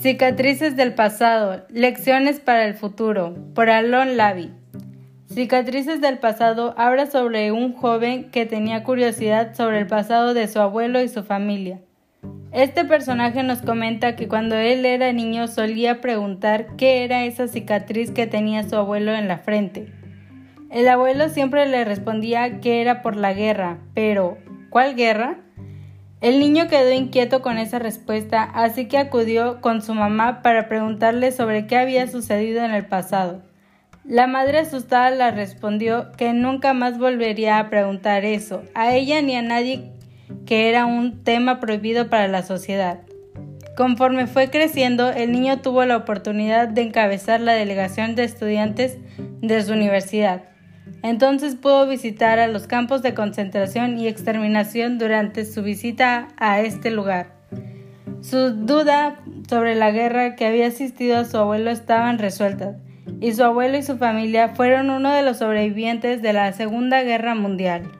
Cicatrices del pasado, lecciones para el futuro, por Alon Lavi. Cicatrices del pasado habla sobre un joven que tenía curiosidad sobre el pasado de su abuelo y su familia. Este personaje nos comenta que cuando él era niño solía preguntar qué era esa cicatriz que tenía su abuelo en la frente. El abuelo siempre le respondía que era por la guerra, pero ¿cuál guerra? El niño quedó inquieto con esa respuesta, así que acudió con su mamá para preguntarle sobre qué había sucedido en el pasado. La madre asustada le respondió que nunca más volvería a preguntar eso, a ella ni a nadie, que era un tema prohibido para la sociedad. Conforme fue creciendo, el niño tuvo la oportunidad de encabezar la delegación de estudiantes de su universidad. Entonces pudo visitar a los campos de concentración y exterminación durante su visita a este lugar. Su duda sobre la guerra que había asistido a su abuelo estaban resueltas, y su abuelo y su familia fueron uno de los sobrevivientes de la Segunda Guerra Mundial.